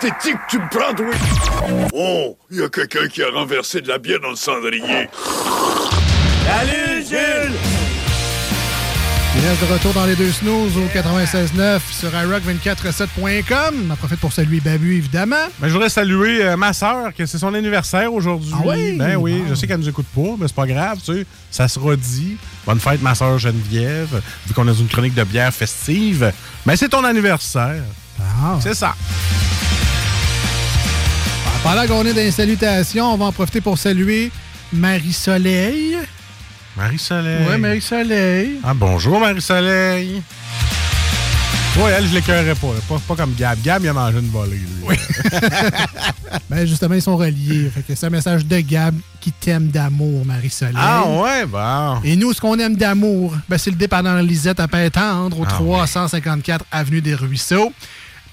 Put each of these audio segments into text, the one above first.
pathétique tu me prends, oui? Oh, il y a quelqu'un qui a renversé de la bière dans le cendrier. Salut Jules! Il reste de retour dans les deux snooze au 96.9 sur iRock247.com. On en profite pour saluer Babu, évidemment. Ben, je voudrais saluer euh, ma sœur, que c'est son anniversaire aujourd'hui. Ah oui? Ben oui, Ah. je sais qu'elle nous écoute pas, mais c'est pas grave, tu sais. Ça sera dit. Bonne fête, ma sœur Geneviève, vu qu'on est dans une chronique de bière festive. Mais c'est ton anniversaire. Ah. C'est ça. Pendant qu'on est dans les salutations, on va en profiter pour saluer Marie-Soleil. Marie-Soleil. Ouais, Marie-Soleil. Ah, bonjour, Marie-Soleil. Ouais, elle, je l'écœurerais pas, pas. Pas comme Gab. Gab, il a mangé une volée, lui. Oui. Ben, justement, ils sont reliés. Fait que c'est un message de Gab qui t'aime d'amour, Marie-Soleil. ah, ouais, bon. Et nous, ce qu'on aime d'amour, ben, c'est le dépanneur Lisette à Pintendre, au Ah, 354 Avenue des Ruisseaux.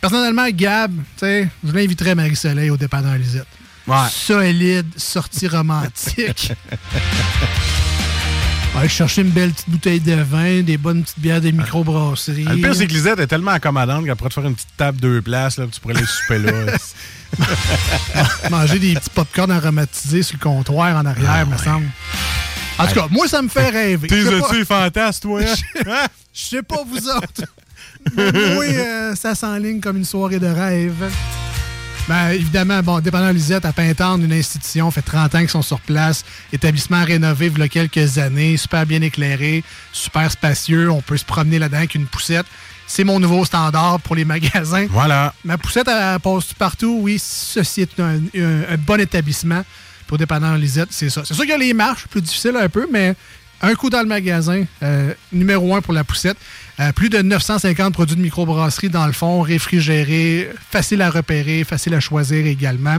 Personnellement, Gab, tu sais, je l'inviterais Marie-Soleil au dépanneur Lisette. Ouais. Solide, sortie romantique. Ouais, chercher une belle petite bouteille de vin, des bonnes petites bières de microbrasserie. Ah, Le pire, c'est que Lisette est tellement accommodante qu'elle pourrait te faire une petite table deux places, là, tu pourrais aller souper là. Manger des petits popcorn aromatisés sur le comptoir en arrière, me semble. En tout cas, moi, ça me fait rêver. T'es Je sais pas- tu fantasme, toi? hein? Je sais pas vous autres. Moi, euh, ça s'enligne comme une soirée de rêve. Ben, évidemment, bon, dépendant Lisette, à Pintendre, une institution, fait 30 ans qu'ils sont sur place. Établissement rénové il y a quelques années, super bien éclairé, super spacieux. On peut se promener là-dedans avec une poussette. C'est mon nouveau standard pour les magasins. Voilà. Ma poussette, elle, elle passe partout. Oui, ceci est un, un- un bon établissement pour dépendant Lisette, c'est ça. C'est sûr qu'il y a les marches, plus difficiles un peu, mais un coup dans le magasin, euh, numéro un pour la poussette. Euh, plus de 950 produits de microbrasserie dans le fond, réfrigérés, facile à repérer, facile à choisir également.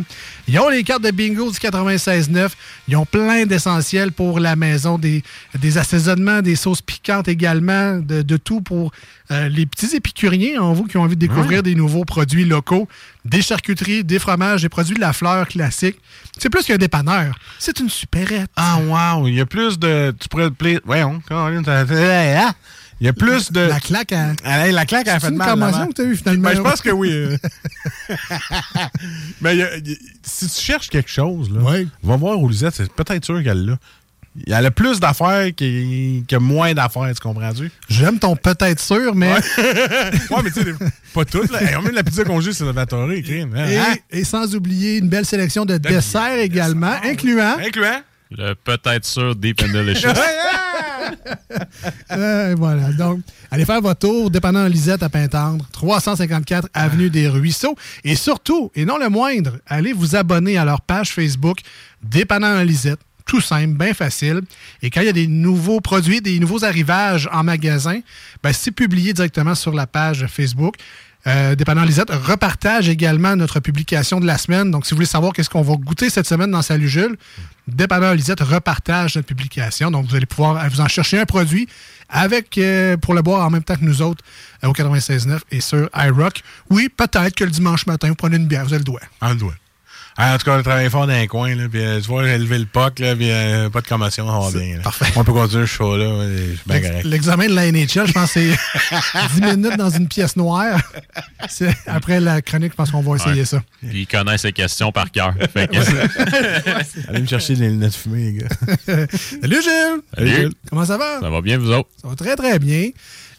Ils ont les cartes de bingo du 96.9. Ils ont plein d'essentiels pour la maison, des, des assaisonnements, des sauces piquantes également, de, de tout pour euh, les petits épicuriens en vous qui ont envie de découvrir des nouveaux produits locaux, des charcuteries, des fromages, des produits de la fleur classique. C'est plus qu'un dépanneur. C'est une supérette. Ah, wow. Il y a plus de. Tu pourrais te plaire. Voyons, t'as- Il y a plus de. La claque à... Ah, La claque, a C'est fait une mal. commotion que t'as eu, finalement? Ben, je pense que oui. Mais il y a- il y si tu cherches quelque chose, là, va voir où Lisette, c'est peut-être sûr qu'elle l'a. Elle a plus d'affaires que moins d'affaires, tu comprends-tu? J'aime ton peut-être sûr, mais... ouais, mais tu sais, pas toutes. Là. Hey, on met de la pizza congé sur Salvatore, crime. hein? Et, Hein? et sans oublier une belle sélection de desserts également, incluant... Incluant? Le peut-être sûr Deep and Delicious. Euh, voilà. Donc, allez faire votre tour, dépendant Lisette à Pintendre, 354 Avenue des Ruisseaux. Et surtout, et non le moindre, allez vous abonner à leur page Facebook, Dépendant Lisette. Tout simple, bien facile. Et quand il y a des nouveaux produits, des nouveaux arrivages en magasin, ben, c'est publié directement sur la page Facebook. Euh, Dépendant Lisette repartage également notre publication de la semaine. Donc, si vous voulez savoir qu'est-ce qu'on va goûter cette semaine dans Salut Jules, Dépendant Lisette repartage notre publication. Donc, vous allez pouvoir euh, vous en chercher un produit avec euh, pour le boire en même temps que nous autres euh, au 96.9 et sur iRock. Oui, peut-être que le dimanche matin, vous prenez une bière, vous avez le doigt. Un doigt. Ah, en tout cas, on a travaillé fort dans un coin, là, puis euh, tu vois, j'ai levé le POC, là, puis euh, pas de commotion, ça va bien. là. parfait. On peut ouais, je suis bien L'ex- correct. L'examen de la NHL, je pense que c'est 10 minutes dans une pièce noire. Après la chronique, je pense qu'on va essayer Ouais. ça. Puis il connaît ses questions par cœur. Que- Allez me chercher des lunettes fumées, les gars. Salut Gilles! Salut. Gilles. Comment ça va? Ça va bien, vous autres? Ça va très, très bien.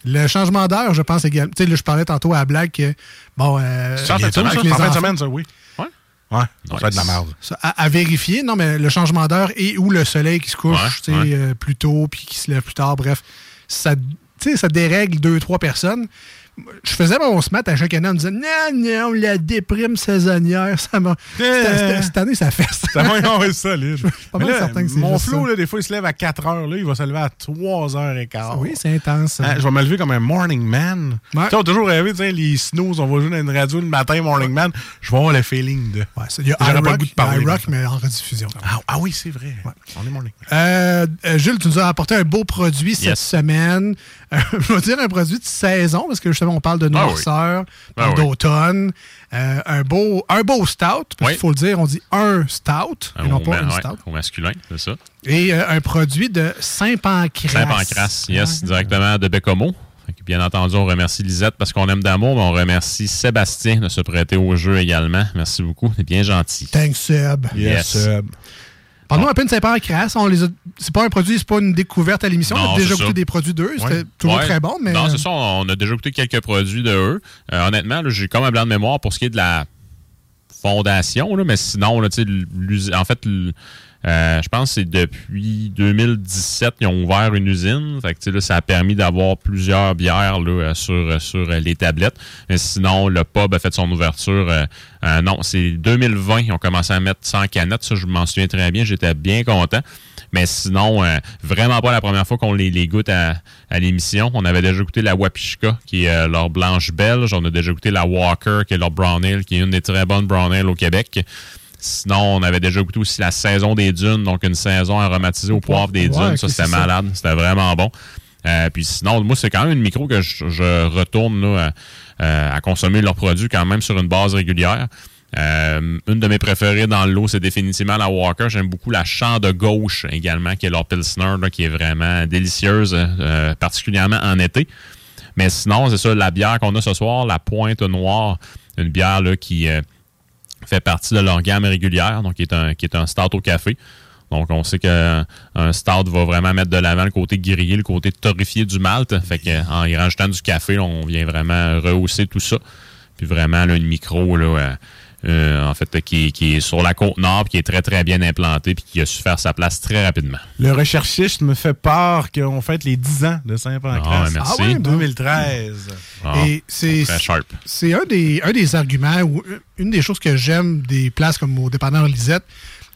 Le changement d'heure, je pense également. Tu sais, là, je parlais tantôt à la blague que, bon. Euh, Ça, en fin de semaine, ça? les Ça. Ouais. Ouais, ça de la merde. ça, à, à vérifier, non, mais le changement d'heure et où le soleil qui se couche Ouais, ouais. euh, plus tôt puis qui se lève plus tard, bref, ça, tu sais, ça dérègle deux, trois personnes. Je faisais mon smat à chaque année en me disant Non, non, la déprime saisonnière, ça m'a. Cette, cette- année, ça fait ça. Ça va être solide. pas mal là, certain que c'est mon ça. là, des fois, il se lève à 4 heures. Là, il va se lever à 3 heures et quart. Oui, c'est intense. Hein, je vais me lever comme un morning man. Ouais. Tu sais, on a toujours rêvé, tu sais, les snooze, on va jouer dans une radio le matin, morning man. Je vais avoir le feeling de. Ouais, il y a le iRock, goût de parler ça. mais en rediffusion. Ah, ah oui, c'est vrai. On est morning man. Euh, euh, Jules, tu nous as apporté un beau produit cette semaine. Euh, je vais dire un produit de saison, parce que justement, on parle de Ah oui. noirceur, Ah d'automne. Euh, un, beau, un beau stout, parce Oui. qu'il faut le dire, on dit un stout, et non Au, pas ouais, stout. au masculin, c'est ça. Et euh, un produit de Saint-Pancras. Saint-Pancras, yes, directement de Bécomo. Bien entendu, on remercie Lisette parce qu'on aime d'amour, mais on remercie Sébastien de se prêter au jeu également. Merci beaucoup, c'est bien gentil. Thanks, Seb. Yes. Sub. Parlons un peu de Saint-Pancras. A- C'est pas un produit, c'est pas une découverte à l'émission. On a déjà goûté des produits d'eux. C'était Ouais. toujours Ouais. très bon, mais. Non, c'est ça, on a déjà goûté quelques produits de eux. Euh, honnêtement, j'ai comme un blanc de mémoire pour ce qui est de la fondation, là, mais sinon, là, en fait, euh, je pense que c'est depuis 2017 ils ont ouvert une usine. Fait que, là, ça a permis d'avoir plusieurs bières là, euh, sur, sur euh, les tablettes. Mais sinon, le pub a fait son ouverture. euh, non, c'est 2020. Ils ont commencé à mettre 100 canettes. Ça, je m'en souviens très bien. J'étais bien content. Mais sinon, euh, vraiment pas la première fois qu'on les, les goûte à, à l'émission. On avait déjà goûté la Wapishka, qui est euh, leur blanche belge. On a déjà goûté la Walker, qui est leur brown ale, qui est une des très bonnes brown ale au Québec. Sinon, on avait déjà goûté aussi la saison des dunes, donc une saison aromatisée au poivre des dunes. ça, c'était malade. C'était vraiment bon. Euh, puis sinon, moi, c'est quand même une micro que je, je retourne là, à, euh, à consommer leurs produits quand même sur une base régulière. Euh, une de mes préférées dans le lot, c'est définitivement la Walker. J'aime beaucoup la Champ de gauche également, qui est leur Pilsner, qui est vraiment délicieuse, euh, particulièrement en été. Mais sinon, c'est ça, la bière qu'on a ce soir, la Pointe Noire, une bière là, qui euh, fait partie de leur gamme régulière, donc qui est un, qui est un stout au café. Donc, on sait qu'un stout va vraiment mettre de l'avant le côté grillé, le côté torréfié du malt. Fait qu'en y rajoutant du café, on vient vraiment rehausser tout ça. Puis vraiment, là, une micro, là, euh, en fait, qui, qui est sur la côte nord, qui est très, très bien implantée, puis qui a su faire sa place très rapidement. Le recherchiste me fait part qu'on fête les 10 ans de Saint-Pancras. Ah. Ah ouais, bon. 2013. Ah, Et c'est c'est un des, un des arguments ou une des choses que j'aime des places comme au dépanneur Lisette,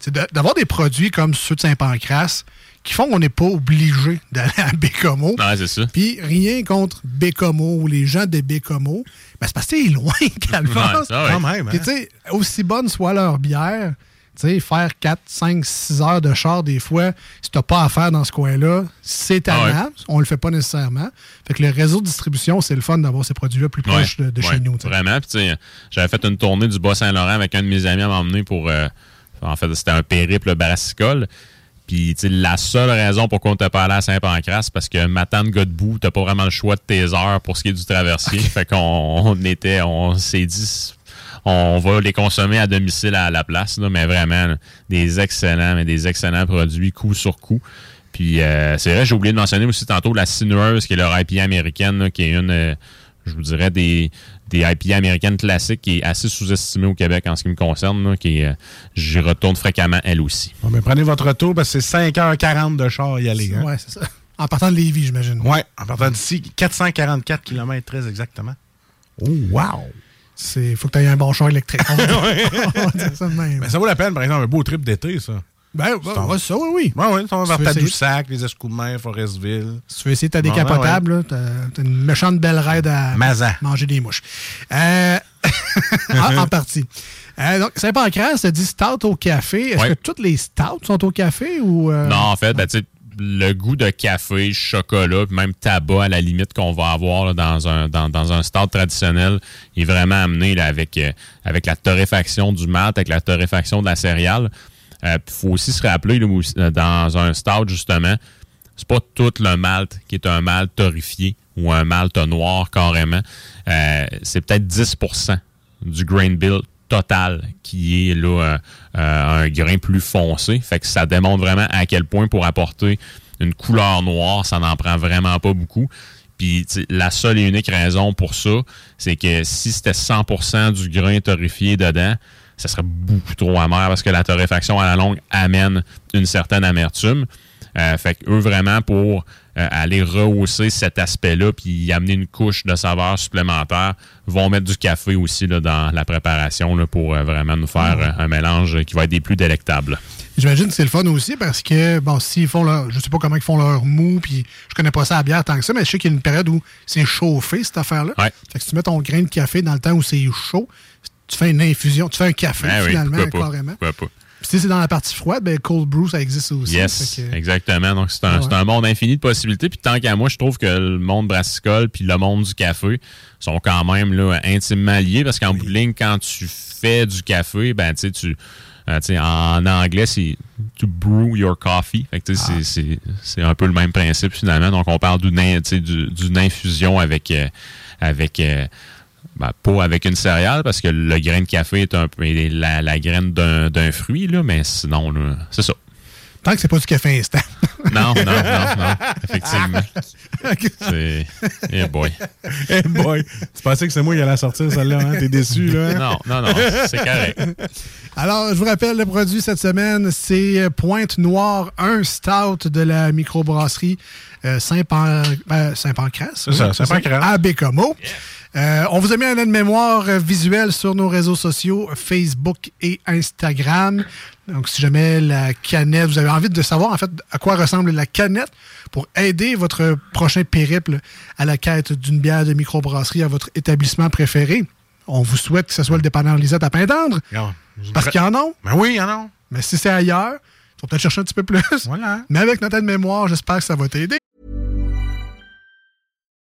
d'avoir des produits comme ceux de Saint-Pancras qui font qu'on n'est pas obligé d'aller à Bécomo. Ouais, c'est ça. Puis rien contre Bécomo ou les gens de Bécomo, ben c'est parce que c'est loin, Calvas. Ouais. Quand même, hein? tu sais, aussi bonne soit leur bière, tu sais, faire 4, 5, 6 heures de char des fois, si t'as pas à faire dans ce coin-là, c'est Ah ouais. On le fait pas nécessairement. Fait que le réseau de distribution, c'est le fun d'avoir ces produits-là plus Ouais, proches de, de ouais, chez nous. tu sais. Vraiment. Puis, tu sais, j'avais fait une tournée du Bas-Saint-Laurent avec un de mes amis à m'emmener pour. euh, en fait, c'était un périple brassicole. Puis, tu sais, la seule raison pourquoi on t'a pas allé à Saint-Pancras, c'est parce que Matane Godbout, t'as pas vraiment le choix de tes heures pour ce qui est du traversier. Fait qu'on on était, on s'est dit, on va les consommer à domicile à la place, là, mais vraiment, là, des excellents, mais des excellents produits coup sur coup. Puis euh, c'est vrai, j'ai oublié de mentionner aussi tantôt la Sinueuse, qui est leur IPA américaine, là, qui est une, euh, je vous dirais, des, des IPA américaines classiques qui est assez sous-estimée au Québec en ce qui me concerne, là, qui euh, j'y retourne fréquemment elle aussi. Bon, ben, prenez votre retour parce que c'est 5h40 de char y aller. Hein? Ouais, c'est ça. En partant de Lévis, j'imagine. Ouais, en partant d'ici, 444 km très exactement. Oh, wow! Il faut que tu aies un bon char électrique. On va dire ça de même. Mais ça vaut la peine, par exemple, un beau trip d'été, ça. Ben, ben, ouais, ça, oui, oui. Ouais, ouais, ça va vers? Tadoussac, les Escoumins, Forestville. Si tu veux essayer ta Ouais, décapotable, là, t'as t'as une méchante belle raide à Mazan. manger des mouches. Euh, en, en partie. Euh, donc, Saint-Pancras, ça dit stout au café. Est-ce Ouais. que toutes les stouts sont au café ou. euh, Non, en fait, ben, tu sais, le goût de café, chocolat, puis même tabac à la limite qu'on va avoir là, dans un dans, dans un stade traditionnel est vraiment amené là, avec, euh, avec la torréfaction du malt, avec la torréfaction de la céréale. Il faut aussi se rappeler euh, dans un stade, justement, c'est pas tout le malt qui est un malt torréfié ou un malt noir carrément. Euh, c'est peut-être 10% du grain bill total qui est là euh, euh, un grain plus foncé. Fait que ça démontre vraiment à quel point pour apporter une couleur noire, ça n'en prend vraiment pas beaucoup. Puis la seule et unique raison pour ça, c'est que si c'était 100% du grain torréfié dedans, ça serait beaucoup trop amer parce que la torréfaction à la longue amène une certaine amertume. Euh, fait que eux, vraiment, pour euh, aller rehausser cet aspect-là puis amener une couche de saveur supplémentaire, vont mettre du café aussi là, dans la préparation là, pour euh, vraiment nous faire un mélange qui va être des plus délectables. J'imagine que c'est le fun aussi parce que, bon, s'ils font leur. Je sais pas comment ils font leur mou, puis je connais pas ça à bière tant que ça, mais je sais qu'il y a une période où c'est chauffé, cette affaire-là. Ouais. Fait que si tu mets ton grain de café dans le temps où c'est chaud, tu fais une infusion, tu fais un café Ben oui, finalement, pas, carrément. pourquoi pas. Puis si c'est dans la partie froide, ben cold brew, ça existe aussi. Yes, que- exactement. Donc, c'est un, Ouais. c'est un monde infini de possibilités. Puis, tant qu'à moi, je trouve que le monde brassicole puis le monde du café sont quand même là, intimement liés parce qu'en bout de ligne, quand tu fais du café, ben, tu sais, tu. euh, en anglais, c'est to brew your coffee. Fait que, tu sais, Ah. c'est- un peu le même principe finalement. Donc, on parle du- d'une infusion avec, euh, avec euh, ben, pas avec une céréale parce que le grain de café est un peu la, la graine d'un fruit, là, mais sinon, c'est ça. Tant que c'est pas du café instant. Non, non, non, non, effectivement. C'est. Eh boy. Eh boy, tu pensais que c'est moi qui allais sortir celle-là, hein? T'es déçu, là? hein? Non, non, non, c'est correct. Alors, je vous rappelle, le produit cette semaine, c'est Pointe Noire, un stout de la microbrasserie euh, euh, Saint-Pancras. C'est ça, Saint-Pancras. À Bécomo. Euh, on vous a mis un aide-mémoire visuel sur nos réseaux sociaux, Facebook et Instagram. Donc, si jamais la canette, vous avez envie de savoir en fait à quoi ressemble la canette pour aider votre prochain périple à la quête d'une bière de microbrasserie à votre établissement préféré, on vous souhaite que ce soit le dépanneur Lisette à Pintendre. Parce qu'il y en a. Ben oui, il y en a. Mais si c'est ailleurs, il faut peut-être chercher un petit peu plus. Voilà. Mais avec notre aide-mémoire, j'espère que ça va t'aider.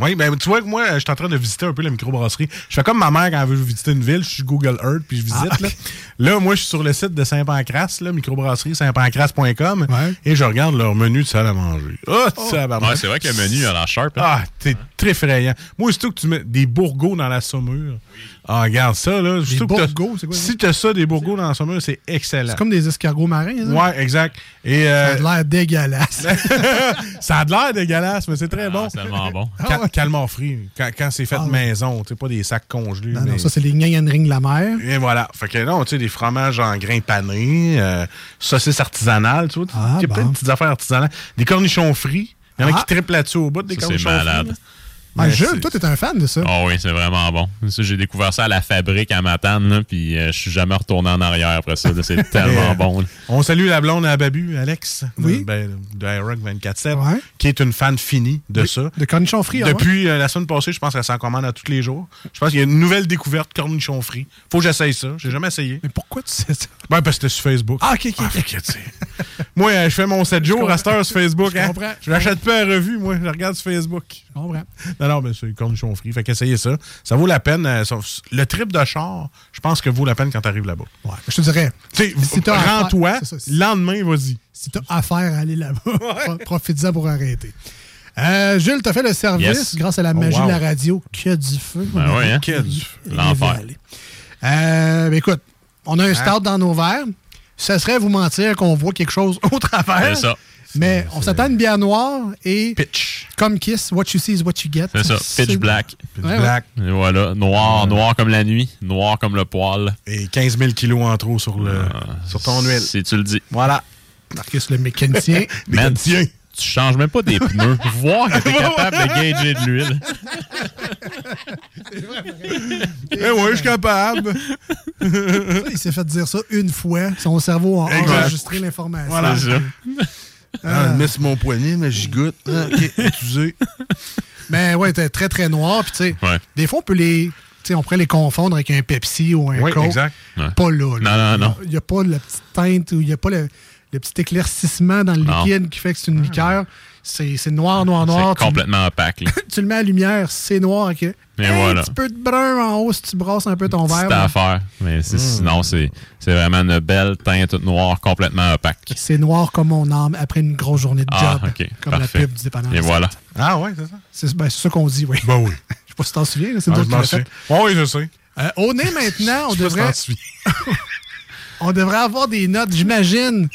Oui, ben tu vois que moi, je suis en train de visiter un peu la microbrasserie. Je fais comme ma mère quand elle veut visiter une ville, je suis Google Earth puis je visite. Ah. Là. là, moi, je suis sur le site de Saint-Pancras, microbrasserie saintpancras.com et je regarde leur menu de salle à manger. Oh, ça va Ouais, c'est vrai que le menu a l'air sharp. hein. Ah, t'es très effrayant. Moi, surtout que tu mets des bourgots dans la saumure. Ah, regarde ça, là. Des bourgots, c'est quoi ça? Si t'as ça, des bourgots dans la saumure, c'est excellent. C'est comme des escargots marins. ça? Ouais, exact. Et, Ça euh, a l'air dégueulasse. ça a de l'air dégueulasse, mais c'est très bon. Ah, c'est tellement bon. Ca- Calmar frit, quand, quand c'est fait Ah ouais. maison, tu sais, pas des sacs congelés. non, non, ça, c'est les ring de la mer. Et voilà. Fait que non, tu sais, des fromages en grains panés, euh, saucisses artisanales, tu vois. Ah, Il y a plein bon. de petites affaires artisanales. Des cornichons frits. Il y en a Ah. qui triplent là-dessus au bout des Ça, c'est cornichons malade. frits. Ah, Jules, toi, t'es un fan de ça. Oh oui, c'est vraiment bon. J'ai découvert ça à la fabrique à Matane, puis euh, je suis jamais retourné en arrière après ça. C'est tellement Euh, bon. là. On salue la blonde à Babu, Alex, Oui. de, ben, de iRock 24-7, Ouais. qui est une fan finie de ça. De cornichons frits, ah ouais? Depuis euh, la semaine passée, je pense qu'elle s'en commande à tous les jours. Je pense qu'il y a une nouvelle découverte cornichons frits. Faut que j'essaye ça. J'ai jamais essayé. Mais pourquoi tu sais ça? Ben, parce que c'était sur Facebook. Ah, ok, ok. Ah, ok. que. Moi, euh, je fais mon 7 jours à cette heure sur Facebook. Je hein. comprends. Je l'achète pas à revue, moi. Je regarde sur Facebook. Je comprends. Non, non, mais c'est cornichon free. Fait qu'essayez ça. Ça vaut la peine. euh, le trip de char, je pense que vaut la peine quand t'arrives là-bas. Ouais, je te dirais, Si rends-toi. lendemain, vas-y. si t'as affaire à aller là-bas, pro- profites-en pour arrêter. Euh, Jules, t'as fait le service Yes. grâce à la Oh, magie wow. de la radio. Que du feu. Ben a- hein? Quel du feu. L'enfer. Euh, ben écoute, on a un stout dans nos verres. Ça serait vous mentir qu'on voit quelque chose au travers. C'est ça. Mais on s'attend à une bière noire et Pitch. comme Kiss, what you see is what you get. C'est ça. Pitch black. Pitch Ouais, ouais. black. Et voilà. Noir, noir comme la nuit. Noir comme le poil. Et 15 000 kilos en trop sur, le, sur ton huile. Si tu le dis. Voilà. Marcus, le mécanicien. Man, Mécanicien. tu, tu changes même pas des pneus. Voir que t'es capable de gager de l'huile. Eh ouais, je suis capable. Il s'est fait dire ça une fois. Son cerveau a Exact. enregistré l'information. Voilà. C'est ça. Ah, mets sur mon poignet, mais j'y goûte. Ah, OK, utilisé. Mais ouais, t'es très très noir. Puis tu sais, Ouais. des fois on peut les, tu sais, on pourrait les confondre avec un Pepsi ou un Oui, Coke. exact. Ouais. Pas là. là. Non, non, non. Il n'y a pas la petite teinte ou il n'y a pas le, le petit éclaircissement dans le Non. liquide qui fait que c'est une liqueur. C'est c'est noir, noir, noir. C'est complètement opaque. là. Tu, le mets à la lumière, c'est noir. ok. Et un voilà. petit peu de brun en haut si tu brasses un peu ton verre. C'est mais à faire. Mais sinon, c'est c'est vraiment une belle teinte noire complètement opaque. C'est noir comme mon âme après une grosse journée de Ah, job. ok. Comme Parfait. la pub du dépanneur. Et voilà. Ah ouais, c'est ça? C'est ben, ça qu'on dit, oui. Ben oui. Je sais pas si t'en souviens, c'est Ah, nous je autres qui m'en l'a souviens. fait. Ouais, oui, je sais. Euh, au nez maintenant, on devrait, on devrait avoir des notes, j'imagine.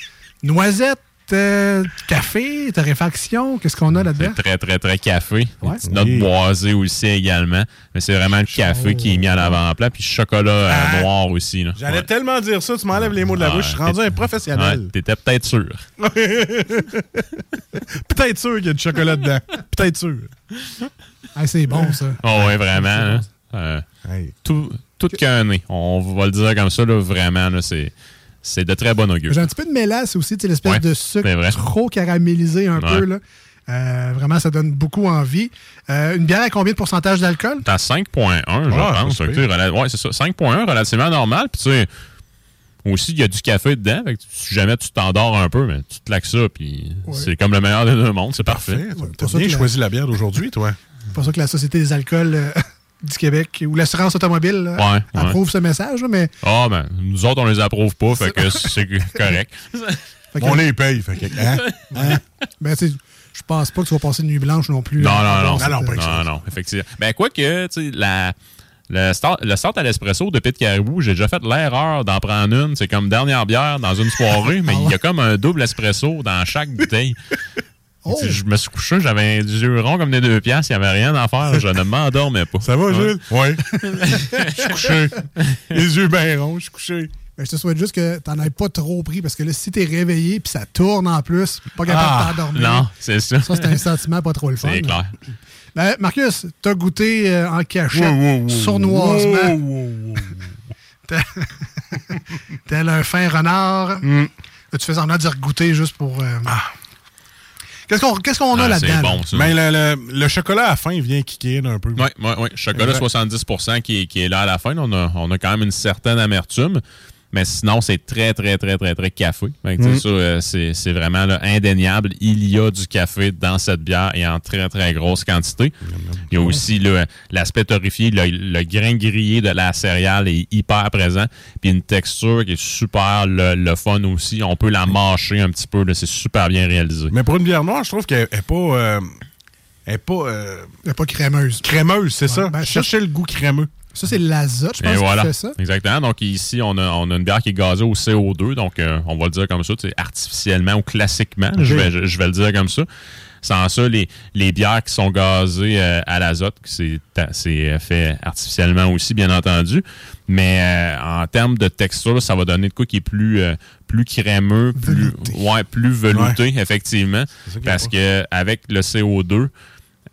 Noisettes, euh, café, torréfaction, qu'est-ce qu'on a là-dedans? Très, très, très café. Ouais. Une petite note Oui. boisée aussi également. Mais c'est vraiment le café qui est mis en avant-plan. Puis chocolat euh, Ah. noir aussi. J'allais Ouais. tellement dire ça, tu m'enlèves les mots de la Ouais, bouche. Je suis rendu un professionnel. Ouais, T'étais peut-être sûr. Peut-être sûr qu'il y a du chocolat dedans. Peut-être sûr. Ah, c'est bon, ça. Oh, ouais, vraiment. hein. Euh, Hey. tout tout qu'un nez. On va le dire comme ça, là, vraiment. là, c'est c'est de très bon augure. J'ai un petit peu de mélasse aussi, tu sais, l'espèce Ouais, de c'est sucre vrai. trop caramélisé un Ouais. peu. Là. Euh, vraiment, ça donne beaucoup envie. Euh, une bière à combien de pourcentage d'alcool? T'as 5.1, je Ah, pense. c'est tu ouais, ça. 5.1, relativement normal. Puis, tu sais, aussi, il y a du café dedans. Fait que si jamais tu t'endors un peu, mais tu te laques ça. Puis, c'est comme le meilleur des deux mondes. C'est parfait. Parfait. Ouais, T'as pour ça bien choisi la bière d'aujourd'hui, toi. C'est pour ça que la Société des alcools euh, du Québec ou l'assurance automobile là, Ouais, ouais. approuve ce message. là, mais Ah, ben, nous autres, on les approuve pas. Fait que c'est correct. fait que- On les paye. Fait que, hein? Hein? ben, tu sais, je pense pas que tu vas passer une nuit blanche non plus. Non, là, non, non. non, que Non, non, effectivement. Ben, quoi que, tu sais, la. Le start, le start à l'espresso de Pit Caribou, j'ai déjà fait l'erreur d'en prendre une. C'est comme dernière bière dans une soirée, mais il y a comme un double espresso dans chaque bouteille. Oh! Je me suis couché, j'avais des yeux ronds comme des deux piastres, il n'y avait rien à faire, je ne m'endormais pas. Ça va, Ouais. Jules? Oui. Je suis couché. Les yeux bien ronds, je suis couché. Ben, je te souhaite juste que t'en aies pas trop pris parce que là, si t'es réveillé puis ça tourne en plus, pas capable Ah, de t'endormir. non, c'est ça. Ça, c'est un sentiment pas trop le fun. C'est clair. Ben, Marcus, t'as goûté euh, en cachette, Wow, wow, wow. sournoisement, Wow, wow, wow. tel un fin renard. Mm. Là, tu fais semblant de dire goûter juste pour. euh, Qu'est-ce qu'on qu'est-ce qu'on a Ah, là-dedans? c'est là? bon. Mais le, le- le chocolat à la fin vient kicker un peu. Oui, oui, oui. Chocolat Exact. 70 qui, est- qui est là à la fin. On a, on a quand même une certaine amertume. Mais sinon, c'est très, très, très, très, très café. Ça, euh, c'est c'est vraiment là, indéniable. Il y a du café dans cette bière et en très, très grosse quantité. Il y a aussi l'aspect torréfié, le, le grain grillé de la céréale est hyper présent. Puis une texture qui est super le, le fun aussi. On peut la mâcher un petit peu. C'est super bien réalisé. Mais pour une bière noire, je trouve qu'elle n'est pas. euh, elle est pas euh, Elle est pas crémeuse. crémeuse, c'est ça? ben, Je cherchais le goût crémeux. Ça, c'est l'azote, je pense, voilà. fait ça. Exactement. Donc ici, on a, on a une bière qui est gazée au CO2. Donc, euh, on va le dire comme ça, tu sais, artificiellement ou classiquement. Je, vais, je, je vais le dire comme ça. Sans ça, les, les bières qui sont gazées euh, à l'azote, c'est c'est euh, fait artificiellement aussi, bien entendu. Mais euh, en termes de texture, ça va donner de quoi qui est plus, plus crémeux, plus, Velouté. ouais, plus velouté, effectivement. Parce que avec le CO2,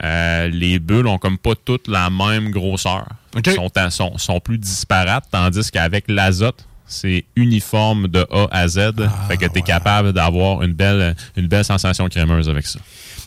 euh, les bulles ont comme pas toutes la même grosseur. OK. Sont, à- sont, sont plus disparates, tandis qu'avec l'azote, c'est uniforme de A à Z. fait que tu es capable d'avoir une belle, une belle sensation crémeuse avec ça.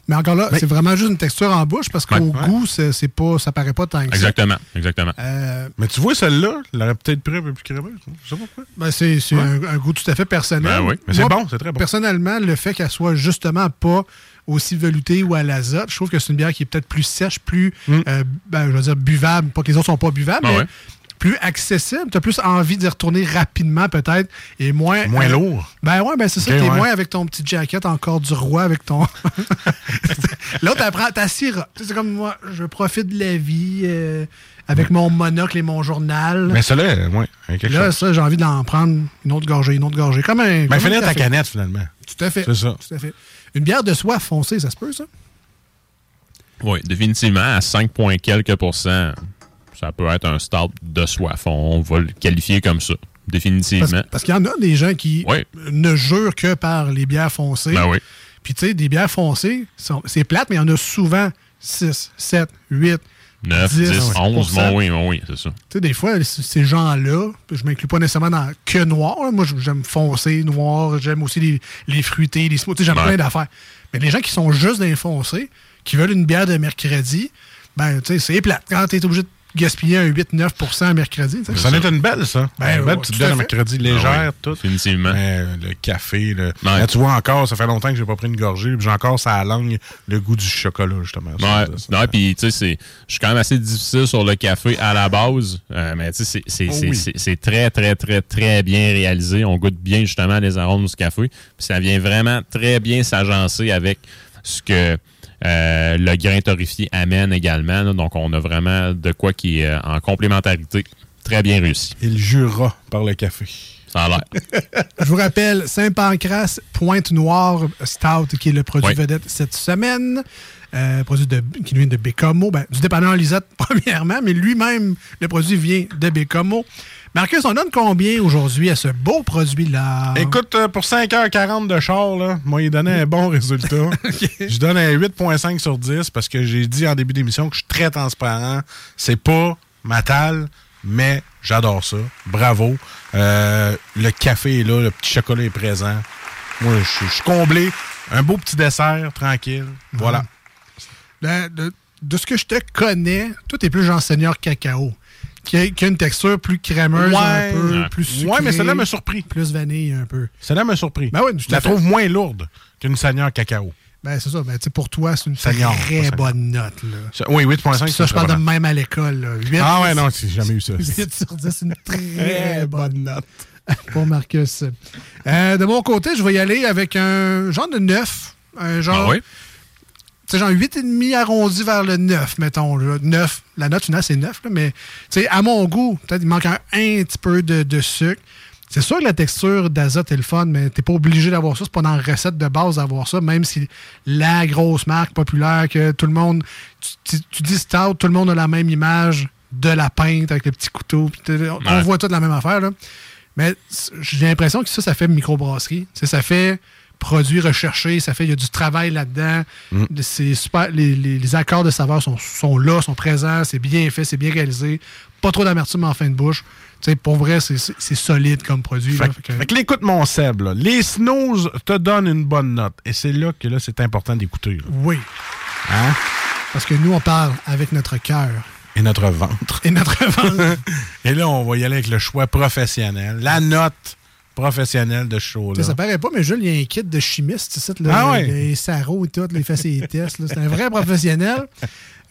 Mais encore là, c'est vraiment juste une texture en bouche parce qu'au goût, c'est c'est pas, ça paraît pas tant que ça. Exactement, exactement. Euh, Mais tu vois, celle-là, elle aurait peut-être pris un peu plus crémeuse. Je sais pas pourquoi. Ben, c'est c'est un, un goût tout à fait personnel. Ben oui, mais c'est bon, c'est très bon. Personnellement, le fait qu'elle soit justement pas aussi veloutée ou à l'azote, je trouve que c'est une bière qui est peut-être plus sèche, plus, euh, ben, je veux dire, buvable. Pas que les autres sont pas buvables, Ah mais ouais. plus accessible. Tu as plus envie d'y retourner rapidement, peut-être, et moins. Moins euh, lourd. Ben ouais, ben c'est ça. T'es ouais. moins avec ton petit jacket encore du roi, avec ton. L'autre, apprend ta sirop. Tu sais, C'est comme moi, je profite de la vie euh, avec mon monocle et mon journal. Mais celle-là, ouais, il y a quelque Là, chose. ça, j'ai envie d'en prendre une autre gorgée, une autre gorgée. Comme un. Ben, un finir ta canette, finalement. Tout à fait. C'est ça. Tout à fait. Une bière de soie foncée, ça se peut, ça? Oui, définitivement, à 5 points quelques pourcents, ça peut être un start de soif. On va le qualifier comme ça. Définitivement. Parce, parce qu'il y en a des gens qui Oui. ne jurent que par les bières foncées. Ben oui. Puis, tu sais, des bières foncées, sont- c'est plate, mais il y en a souvent 6, 7, 8, 9, 10, 10, 11, bon oui, bon oui, c'est ça. Tu sais, des fois, ces gens-là, je m'inclus pas nécessairement dans que noir. là. Moi, j'aime foncé, noir. J'aime aussi les, les fruités, les smoothies. J'aime Ouais. plein d'affaires. Mais les gens qui sont juste dans les foncés, qui veulent une bière de mercredi, ben, tu sais, c'est plate. Quand tu es obligé de gaspiller un 8-9 à mercredi. Ça en est une belle, ça. Ben, une belle petite bière mercredi Ah légère, oui, tout. Définitivement. Mais, euh, le café, le... Là, tu vois encore, ça fait longtemps que j'ai pas pris une gorgée, puis j'ai encore ça à la langue le goût du chocolat, justement. Ouais, ça, ça. ouais, puis tu sais, c'est- je suis quand même assez difficile sur le café à la base, euh, mais tu sais, c'est- Oh oui. c'est très, très, très, très bien réalisé. On goûte bien justement les arômes du café, puis ça vient vraiment très bien s'agencer avec ce que euh, le grain torréfié amène également. là. donc, on a vraiment de quoi qui est euh, en complémentarité très bien réussi. Il jura par le café. Ça a l'air. Je vous rappelle, Saint-Pancras, Pointe Noire Stout, qui est le produit Oui. vedette cette semaine. Euh, produit de, qui vient de Bécomo. Ben, du dépanneur Lisette, premièrement, mais lui-même, le produit vient de Bécomo. Marcus, on donne combien aujourd'hui à ce beau produit-là? Écoute, euh, pour 5h40 de char, là, moi, il donnait un bon résultat. Je donne un 8.5 sur 10 parce que j'ai dit en début d'émission que je suis très transparent. C'est pas ma talle, mais j'adore ça. Bravo. Euh, le café est là, le petit chocolat est présent. Moi, je suis- comblé. Un beau petit dessert, tranquille. Voilà. De, de- de ce que je te connais, toi, t'es plus genre seigneur cacao, qui a, qui a une texture plus crémeuse, un peu, Ouais. plus sucrée. Ouais, mais celle-là m'a surpris. Plus vanille, un peu. Celle-là m'a surpris. Ben oui, tout je la trouve moins lourde qu'une seigneur cacao. Ben, c'est ça. Ben, tu sais, pour toi, c'est une très bonne note, là. Oui, 8.5. Ça, je parle de même à l'école, Ah ouais, non, j'ai jamais eu ça. 8 sur 10, c'est une très bonne note pour Marcus. Euh, de mon côté, je vais y aller avec un genre de 9. Un genre. Ah oui? Sais, genre 8,5 arrondi vers le 9, mettons. là. 9. La note finale, c'est 9, là, mais tu sais, à mon goût, peut-être il manque un, un petit peu de, de sucre. C'est sûr que la texture d'azote est le fun, mais t'es pas obligé d'avoir ça. C'est pas dans la recette de base d'avoir ça, même si la grosse marque populaire que tout le monde. Tu, tu- tu dis stout, tout le monde a la même image de la pinte avec le petit couteau. on voit toute la même affaire. Là. Mais j'ai l'impression que ça, ça fait microbrasserie. Ça fait produit recherché, ça fait il y a du travail là-dedans. C'est super. Les, les- les accords de saveur sont, sont là, sont présents, c'est bien fait, c'est bien réalisé. Pas trop d'amertume en fin de bouche. Tu sais, pour vrai, c'est- solide comme produit. là. Fait, que- fait que là, écoute mon Seb, là. les snooze te donnent une bonne note. Et c'est là que là, c'est important d'écouter. oui, Hein? parce que nous, on parle avec notre cœur Et notre ventre. et notre ventre. Et là, on va y aller avec le choix professionnel. La note professionnelle de sais, ça paraît pas, mais Jules, il y a un kit de chimiste, tu sais, là, Ah ouais? les sarraux et tout, là, il fait ses tests. C'est un vrai professionnel.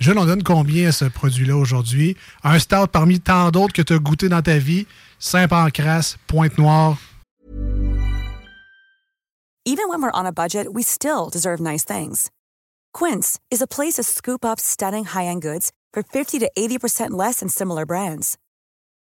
Jules, on donne combien à ce produit-là aujourd'hui? Un stout parmi tant d'autres que tu as goûté dans ta vie. Saint-Pancras, Pointe-Noire. Even when we're on a budget, we still deserve nice things. Quince is a place to scoop up stunning high-end goods for 50 to 80% less than similar brands.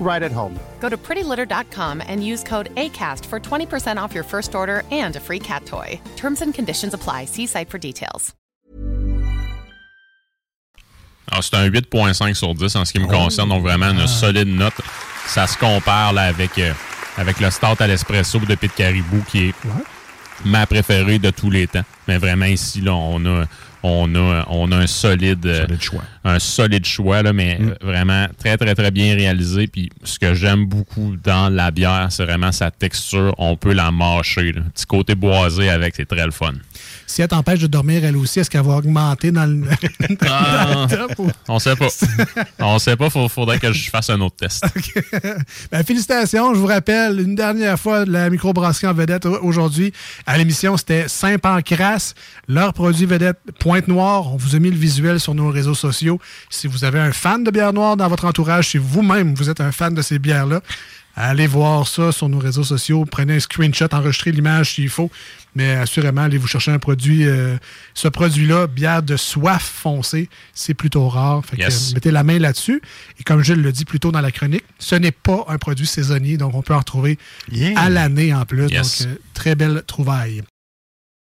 right at home. Go to prettylitter.com and use code ACAST for 20% off your first order and a free cat toy. Terms and conditions apply. See site for details. Alors, c'est un 8.5 sur 10 en ce qui me concerne, donc vraiment une solide note. Ça se compare là, avec, euh, avec le Stout à l'espresso de Pete Caribou, qui est ma préférée de tous les temps. Mais vraiment, ici, là, on a, on a, on a un solide, euh, un solide choix, là, mais euh, vraiment très, très, très bien réalisé. Puis ce que j'aime beaucoup dans la bière, c'est vraiment sa texture. On peut la mâcher. là. Petit côté boisé avec, c'est très le fun. Si elle t'empêche de dormir, elle aussi, est-ce qu'elle va augmenter dans le, dans le top ou- On sait pas. on sait pas, il faudrait que je fasse un autre test. Ben, félicitations. Je vous rappelle, une dernière fois, la microbrasserie en vedette au- aujourd'hui. À l'émission, c'était Saint-Pancras. Leur produit vedette Pointe-Noire. On vous a mis le visuel sur nos réseaux sociaux. Si vous avez un fan de bière noire dans votre entourage, si vous-même, vous êtes un fan de ces bières-là, allez voir ça sur nos réseaux sociaux. Prenez un screenshot, enregistrez l'image s'il faut. Mais assurément, allez vous chercher un produit. euh, ce produit-là, bière de soif foncée, c'est plutôt rare. Fait que, Yes. euh, mettez la main là-dessus. Et comme Gilles le dit plus tôt dans la chronique, ce n'est pas un produit saisonnier, donc on peut en retrouver à l'année en plus. Yes. Donc, euh, très belle trouvaille.